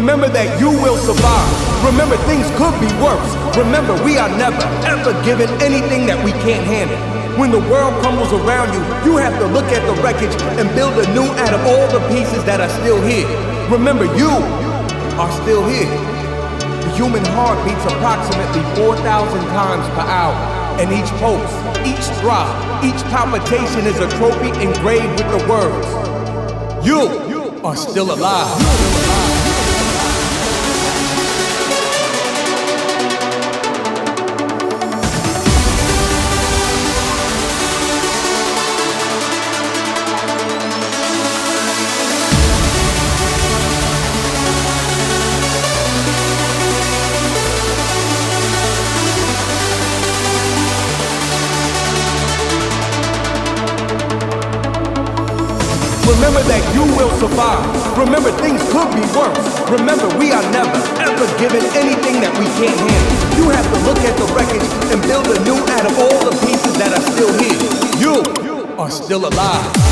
Remember that you will survive. Remember things could be worse. Remember we are never, ever given anything that we can't handle. When the world crumbles around you, you have to look at the wreckage and build anew out of all the pieces that are still here. Remember you are still here. The human heart beats approximately 4,000 times per hour. And each pulse, each throb, each palpitation is a trophy engraved with the words. You are still alive. Survive. Remember things could be worse. Remember we are never, ever given anything that we can't handle. You have to look at the wreckage and build anew out of all the pieces that are still here. You are still alive.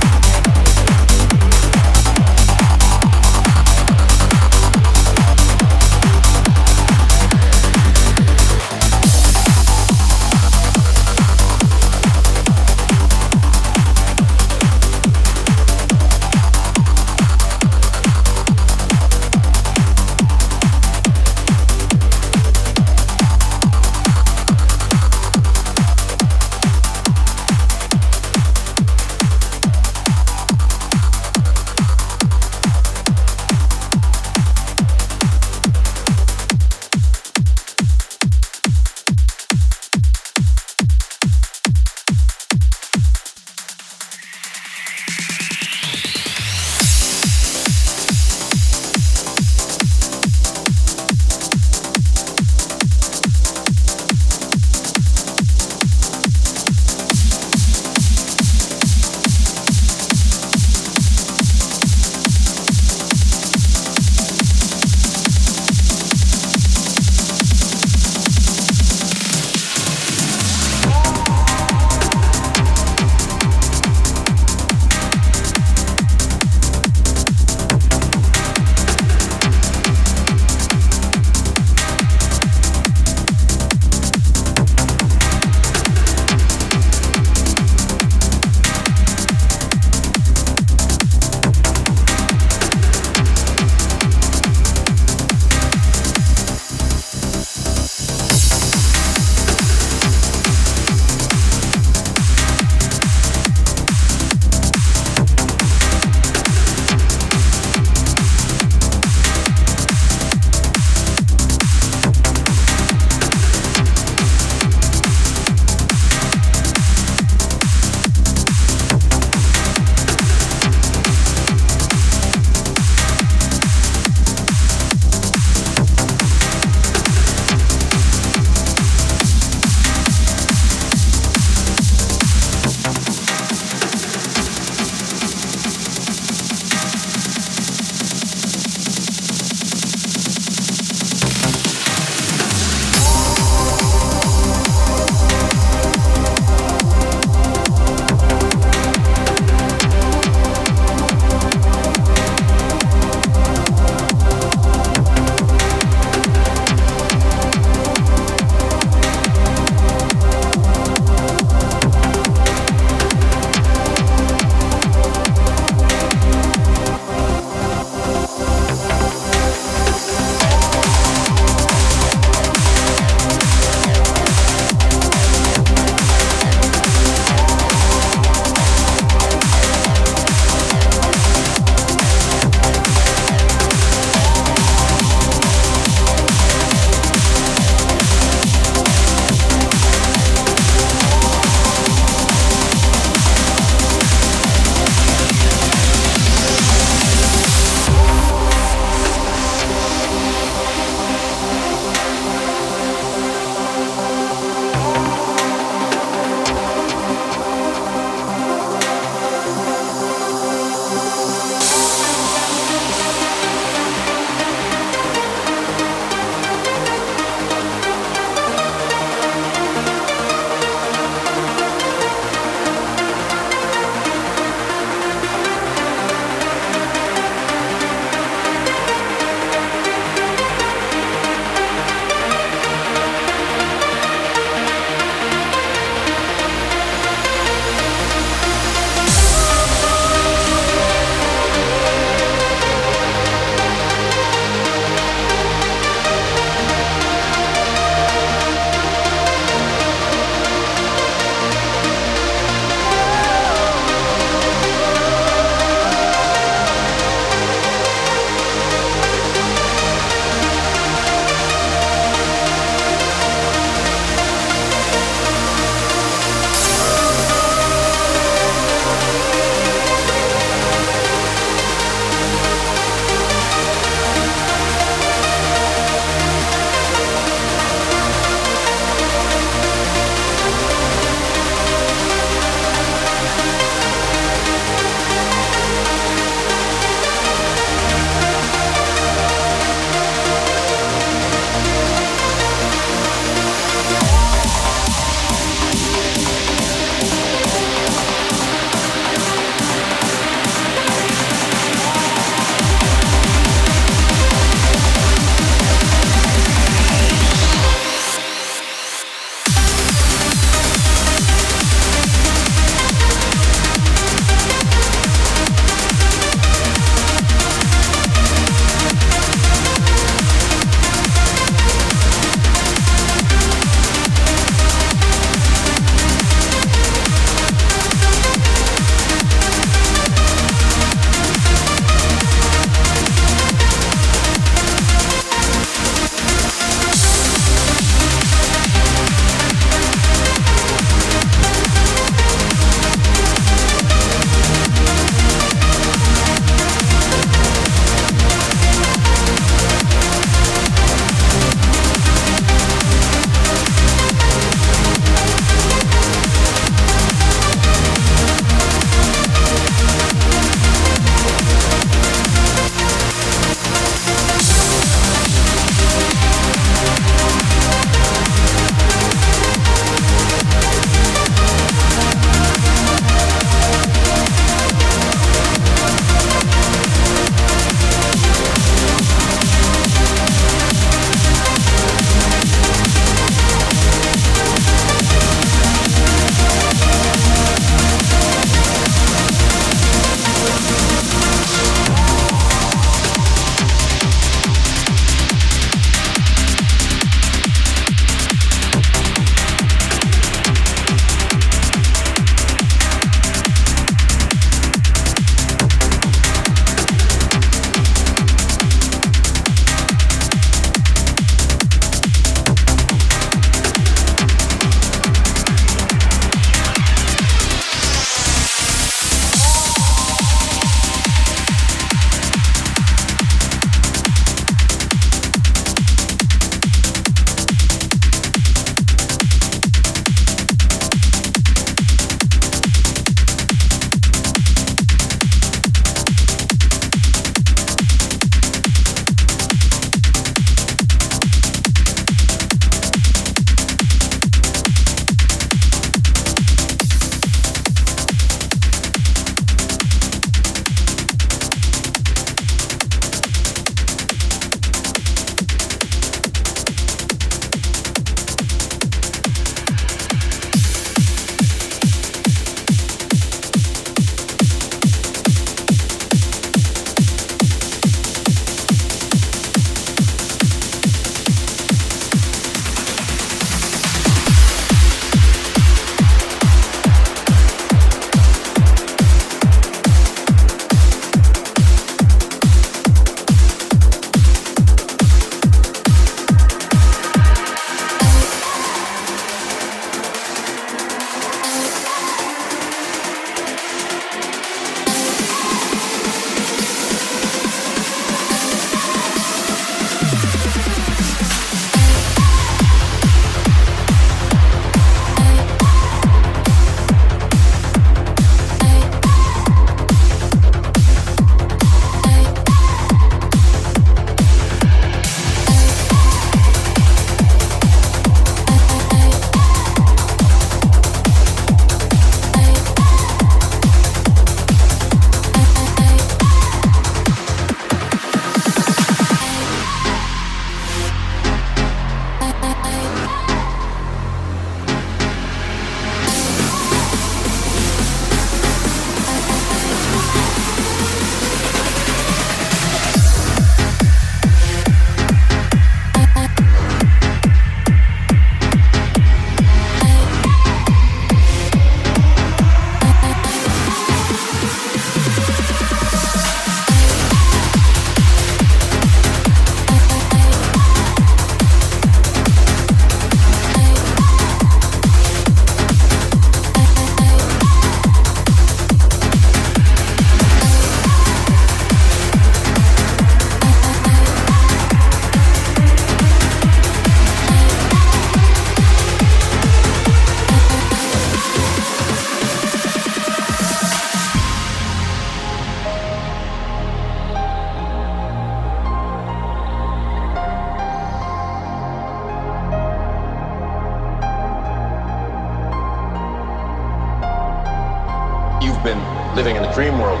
Living in the dream world.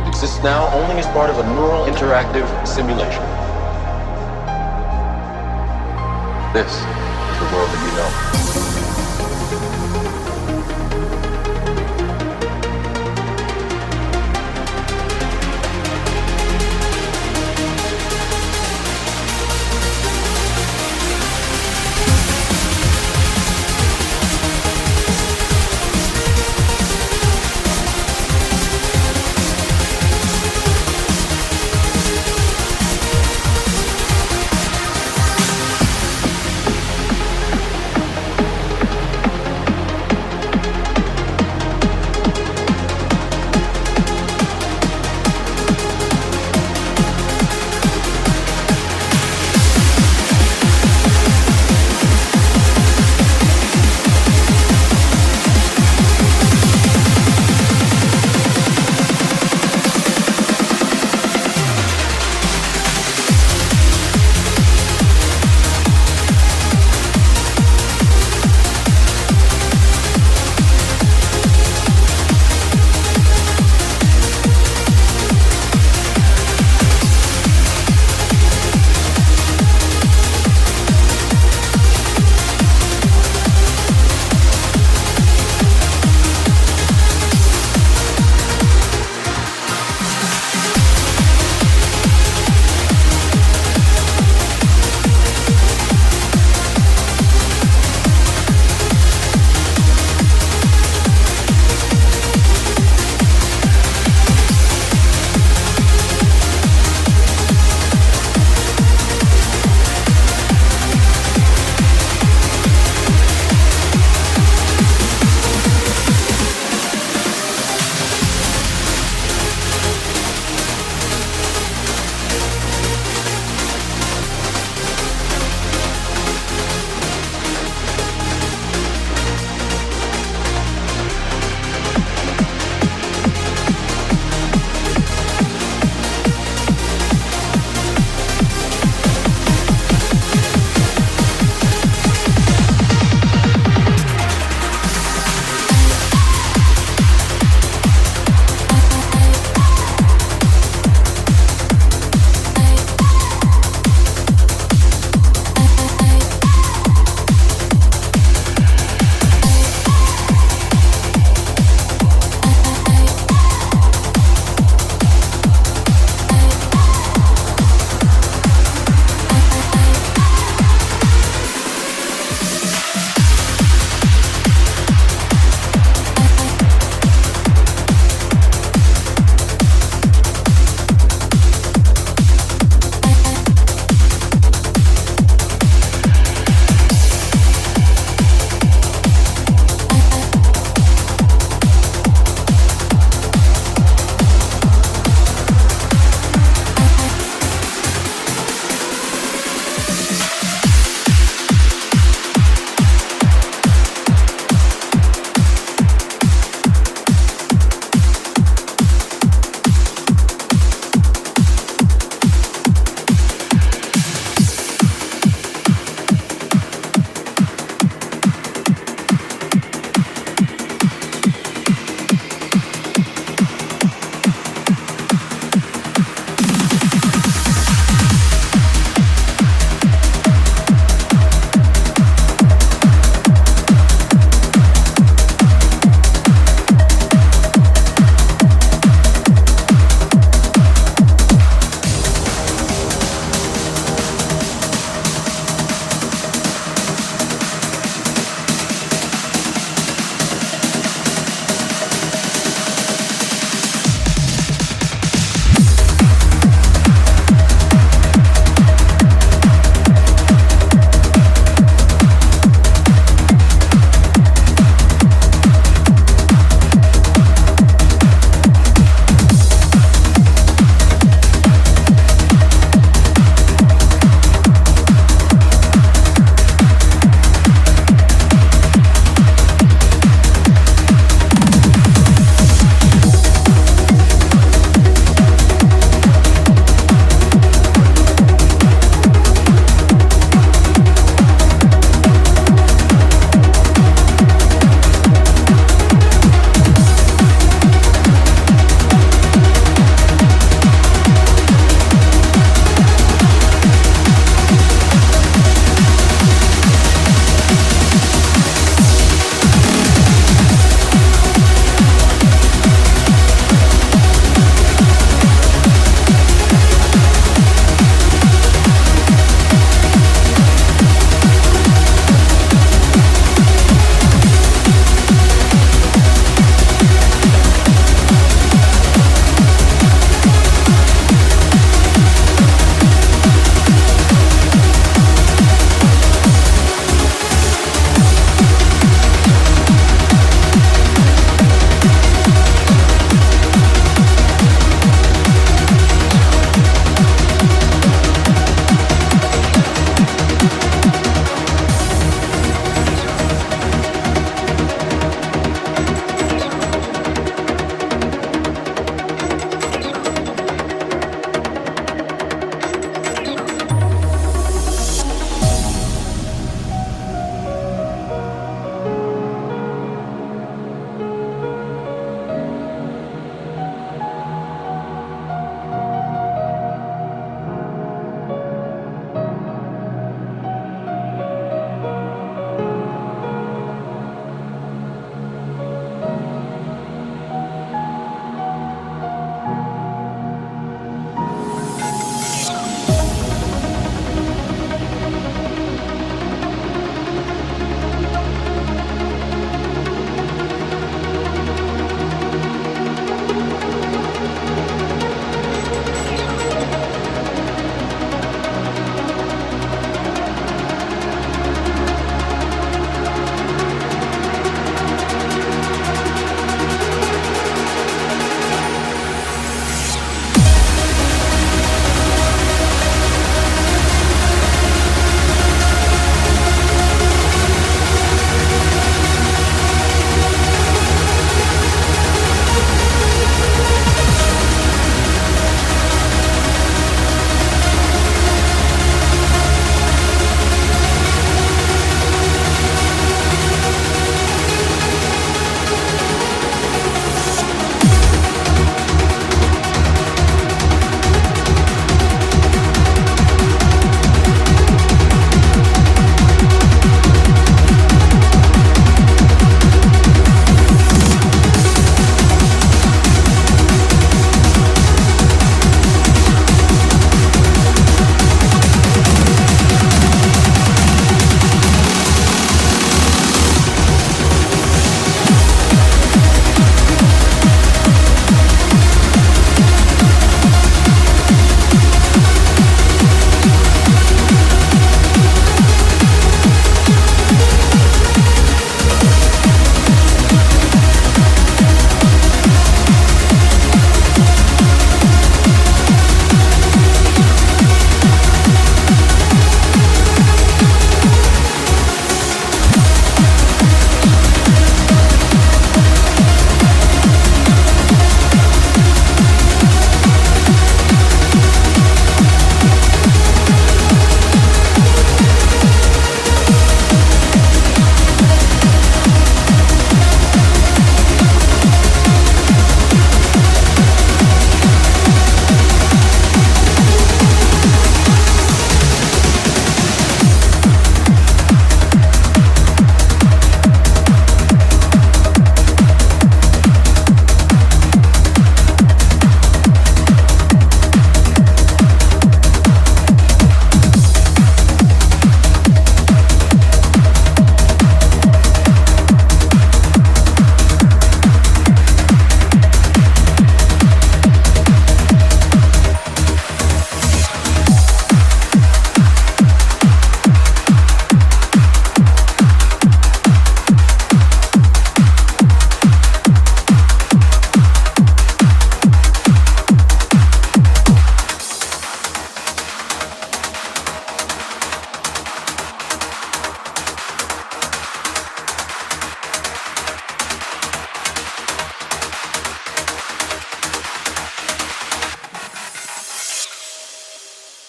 It exists now only as part of a neural interactive simulation. This is the world that you know.